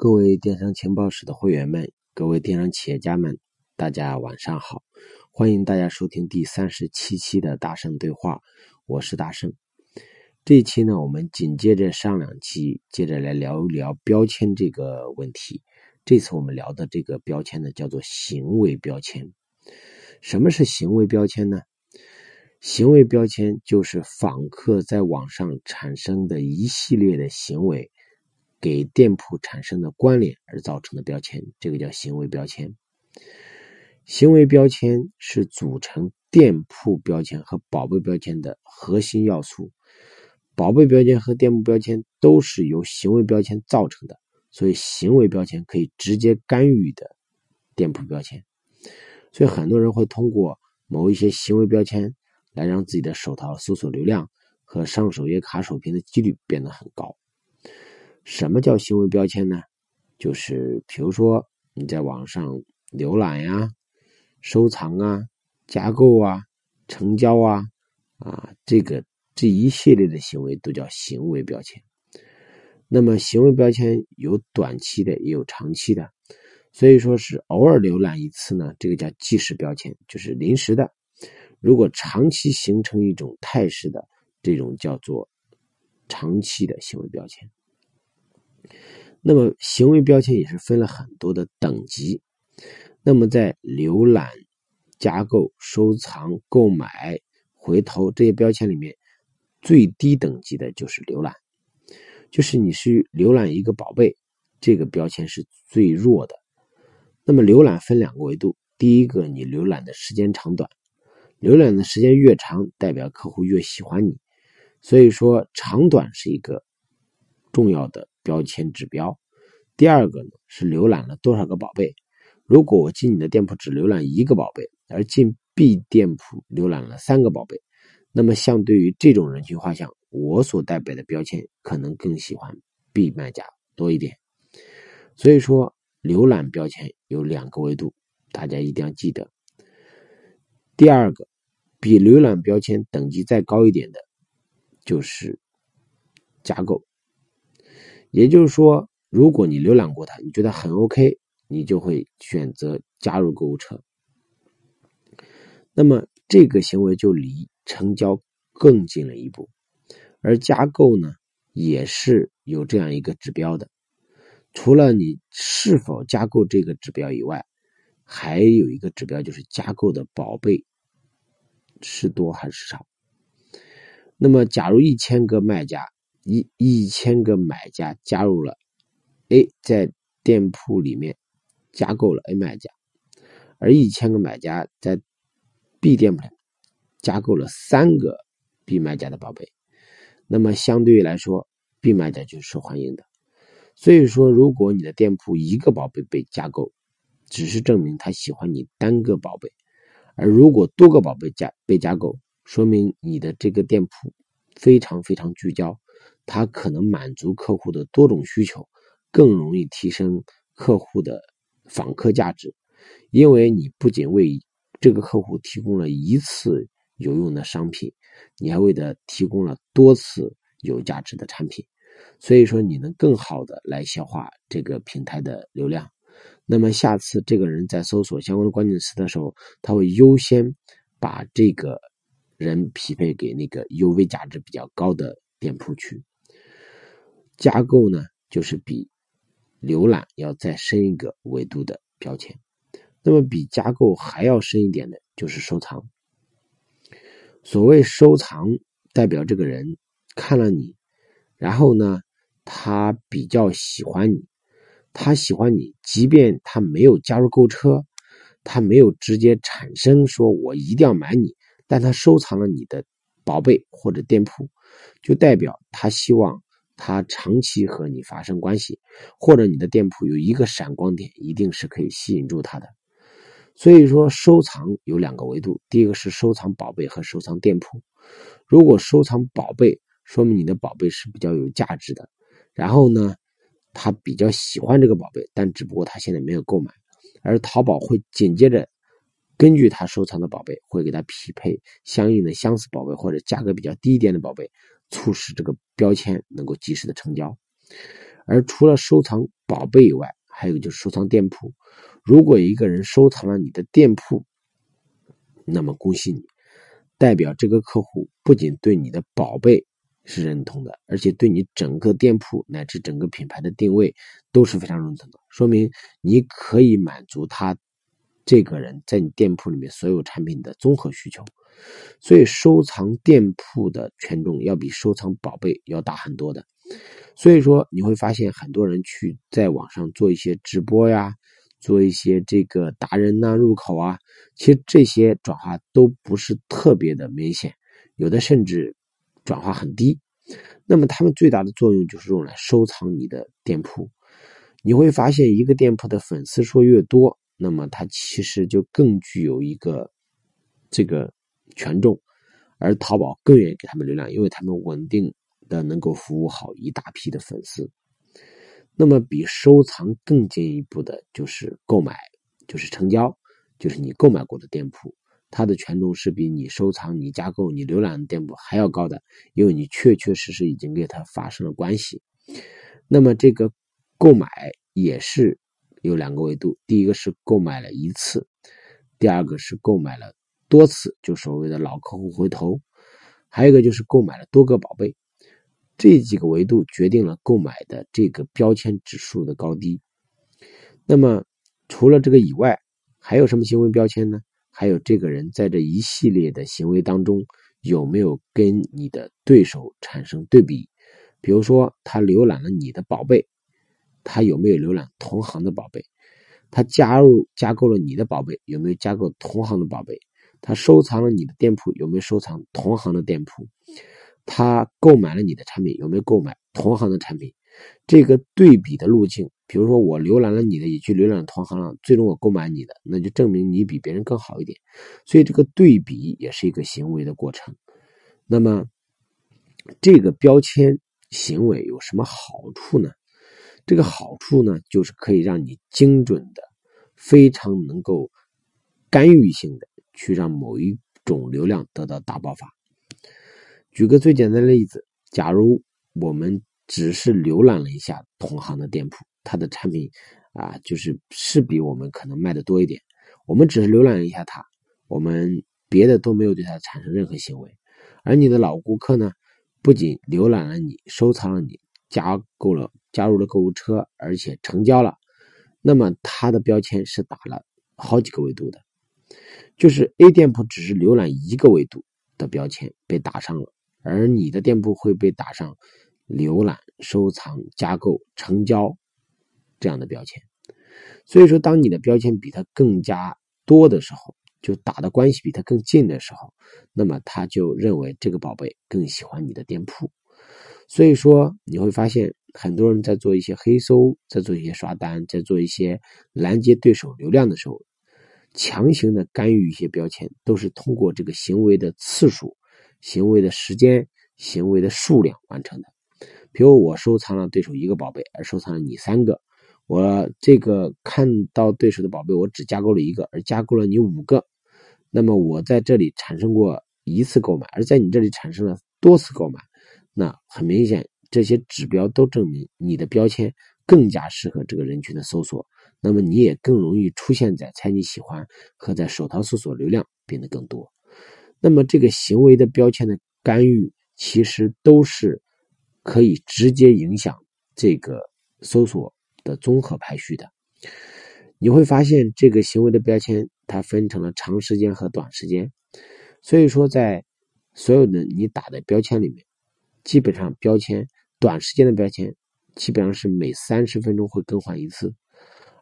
各位电商情报室的会员们，各位电商企业家们，大家晚上好！欢迎大家收听第三十七期的大圣对话，我是大圣。这一期呢，我们紧接着上两期，接着来聊一聊标签这个问题。这次我们聊的这个标签呢，叫做行为标签。什么是行为标签呢？行为标签就是访客在网上产生的一系列的行为。给店铺产生的关联而造成的标签，这个叫行为标签。行为标签是组成店铺标签和宝贝标签的核心要素。宝贝标签和店铺标签都是由行为标签造成的，所以行为标签可以直接干预的店铺标签。所以很多人会通过某一些行为标签来让自己的手淘搜索流量和上首页卡首屏的几率变得很高。什么叫行为标签呢？就是比如说你在网上浏览呀、收藏啊、加购啊、成交啊啊，这个这一系列的行为都叫行为标签。那么行为标签有短期的，也有长期的，所以说是偶尔浏览一次呢，这个叫即时标签，就是临时的；如果长期形成一种态势的，这种叫做长期的行为标签。那么，行为标签也是分了很多的等级。那么，在浏览、加购、收藏、购买、回头这些标签里面，最低等级的就是浏览，就是你是浏览一个宝贝，这个标签是最弱的。那么，浏览分两个维度，第一个，你浏览的时间长短，浏览的时间越长，代表客户越喜欢你，所以说长短是一个重要的。标签指标，第二个呢是浏览了多少个宝贝。如果我进你的店铺只浏览一个宝贝，而进 B 店铺浏览了三个宝贝，那么相对于这种人群画像，我所代表的标签可能更喜欢 B 卖家多一点。所以说，浏览标签有两个维度，大家一定要记得。第二个，比浏览标签等级再高一点的，就是加购。也就是说，如果你浏览过它，你觉得很 OK，你就会选择加入购物车。那么这个行为就离成交更近了一步。而加购呢，也是有这样一个指标的。除了你是否加购这个指标以外，还有一个指标就是加购的宝贝是多还是少。那么，假如一千个卖家。一一千个买家加入了 A，在店铺里面加购了 A 卖家，而一千个买家在 B 店铺加购了三个 B 卖家的宝贝，那么相对于来说，B 卖家就是受欢迎的。所以说，如果你的店铺一个宝贝被加购，只是证明他喜欢你单个宝贝；而如果多个宝贝加被加购，说明你的这个店铺非常非常聚焦。它可能满足客户的多种需求，更容易提升客户的访客价值，因为你不仅为这个客户提供了一次有用的商品，你还为他提供了多次有价值的产品，所以说你能更好的来消化这个平台的流量。那么下次这个人在搜索相关的关键词的时候，他会优先把这个人匹配给那个 UV 价值比较高的店铺去。加购呢，就是比浏览要再深一个维度的标签。那么比加购还要深一点的，就是收藏。所谓收藏，代表这个人看了你，然后呢，他比较喜欢你，他喜欢你，即便他没有加入购车，他没有直接产生说我一定要买你，但他收藏了你的宝贝或者店铺，就代表他希望。他长期和你发生关系，或者你的店铺有一个闪光点，一定是可以吸引住他的。所以说，收藏有两个维度，第一个是收藏宝贝和收藏店铺。如果收藏宝贝，说明你的宝贝是比较有价值的。然后呢，他比较喜欢这个宝贝，但只不过他现在没有购买，而淘宝会紧接着根据他收藏的宝贝，会给他匹配相应的相似宝贝或者价格比较低一点的宝贝。促使这个标签能够及时的成交，而除了收藏宝贝以外，还有就是收藏店铺。如果一个人收藏了你的店铺，那么恭喜你，代表这个客户不仅对你的宝贝是认同的，而且对你整个店铺乃至整个品牌的定位都是非常认同的。说明你可以满足他这个人在你店铺里面所有产品的综合需求。所以，收藏店铺的权重要比收藏宝贝要大很多的。所以说，你会发现很多人去在网上做一些直播呀，做一些这个达人呐入口啊，其实这些转化都不是特别的明显，有的甚至转化很低。那么，他们最大的作用就是用来收藏你的店铺。你会发现，一个店铺的粉丝数越多，那么它其实就更具有一个这个权重，而淘宝更愿意给他们流量，因为他们稳定。的能够服务好一大批的粉丝，那么比收藏更进一步的就是购买，就是成交，就是你购买过的店铺，它的权重是比你收藏、你加购、你浏览的店铺还要高的，因为你确确实实已经跟它发生了关系。那么这个购买也是有两个维度，第一个是购买了一次，第二个是购买了多次，就所谓的老客户回头，还有一个就是购买了多个宝贝。这几个维度决定了购买的这个标签指数的高低。那么，除了这个以外，还有什么行为标签呢？还有这个人在这一系列的行为当中有没有跟你的对手产生对比？比如说，他浏览了你的宝贝，他有没有浏览同行的宝贝？他加入加购了你的宝贝，有没有加购同行的宝贝？他收藏了你的店铺，有没有收藏同行的店铺？他购买了你的产品，有没有购买同行的产品？这个对比的路径，比如说我浏览了你的，也去浏览同行了，最终我购买你的，那就证明你比别人更好一点。所以这个对比也是一个行为的过程。那么这个标签行为有什么好处呢？这个好处呢，就是可以让你精准的、非常能够干预性的去让某一种流量得到大爆发。举个最简单的例子，假如我们只是浏览了一下同行的店铺，他的产品啊，就是是比我们可能卖的多一点。我们只是浏览了一下它，我们别的都没有对它产生任何行为。而你的老顾客呢，不仅浏览了你，收藏了你，加购了加入了购物车，而且成交了，那么他的标签是打了好几个维度的，就是 A 店铺只是浏览一个维度的标签被打上了。而你的店铺会被打上浏览、收藏、加购、成交这样的标签，所以说，当你的标签比他更加多的时候，就打的关系比他更近的时候，那么他就认为这个宝贝更喜欢你的店铺。所以说，你会发现很多人在做一些黑搜，在做一些刷单，在做一些拦截对手流量的时候，强行的干预一些标签，都是通过这个行为的次数。行为的时间、行为的数量完成的，比如我收藏了对手一个宝贝，而收藏了你三个，我这个看到对手的宝贝，我只加购了一个，而加购了你五个，那么我在这里产生过一次购买，而在你这里产生了多次购买，那很明显，这些指标都证明你的标签更加适合这个人群的搜索，那么你也更容易出现在猜你喜欢和在手淘搜索流量变得更多。那么，这个行为的标签的干预，其实都是可以直接影响这个搜索的综合排序的。你会发现，这个行为的标签它分成了长时间和短时间。所以说，在所有的你打的标签里面，基本上标签短时间的标签，基本上是每三十分钟会更换一次，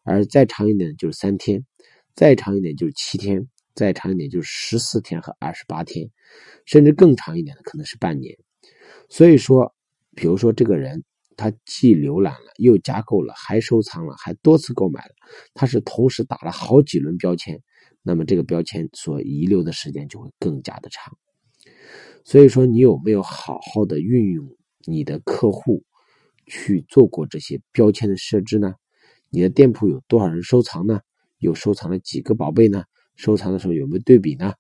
而再长一点就是三天，再长一点就是七天。再长一点就是十四天和二十八天，甚至更长一点的可能是半年。所以说，比如说这个人他既浏览了，又加购了，还收藏了，还多次购买了，他是同时打了好几轮标签，那么这个标签所遗留的时间就会更加的长。所以说，你有没有好好的运用你的客户去做过这些标签的设置呢？你的店铺有多少人收藏呢？又收藏了几个宝贝呢？收藏的时候有没有对比呢？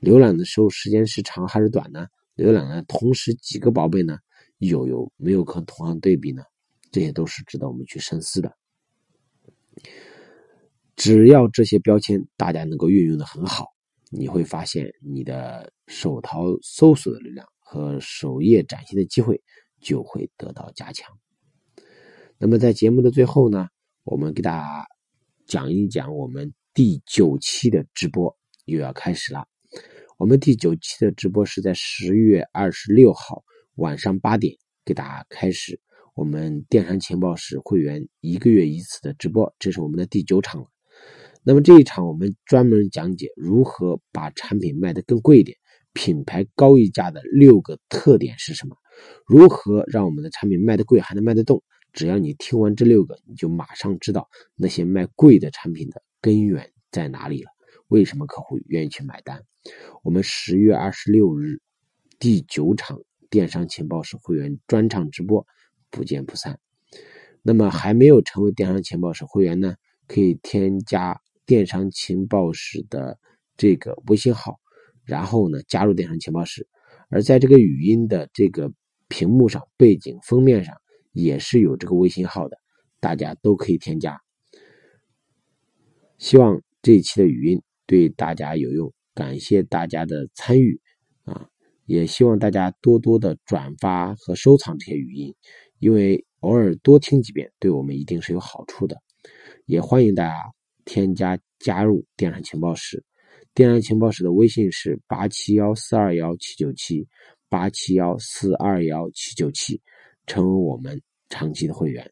浏览的时候时间是长还是短呢？浏览了同时几个宝贝呢？有有没有和同行对比呢？这些都是值得我们去深思的。只要这些标签大家能够运用的很好，你会发现你的手淘搜索的力量和首页展现的机会就会得到加强。那么在节目的最后呢，我们给大家讲一讲我们第九期的直播又要开始了。我们第九期的直播是在十月二十六号晚上八点给大家开始我们电商情报室会员一个月一次的直播，这是我们的第九场了。那么这一场我们专门讲解如何把产品卖得更贵一点，品牌高溢价的六个特点是什么？如何让我们的产品卖得贵还能卖得动？只要你听完这六个，你就马上知道那些卖贵的产品的根源在哪里了。为什么客户愿意去买单？我们十月二十六日第九场电商情报室会员专场直播，不见不散。那么还没有成为电商情报室会员呢？可以添加。电商情报室的这个微信号，然后呢加入电商情报室，而在这个语音的这个屏幕上、背景封面上也是有这个微信号的，大家都可以添加。希望这一期的语音对大家有用，感谢大家的参与啊！也希望大家多多的转发和收藏这些语音，因为偶尔多听几遍对我们一定是有好处的。也欢迎大家。添加加入电商情报室，电商情报室的微信是八七幺四二幺七九七八七幺四二幺七九七，成为我们长期的会员。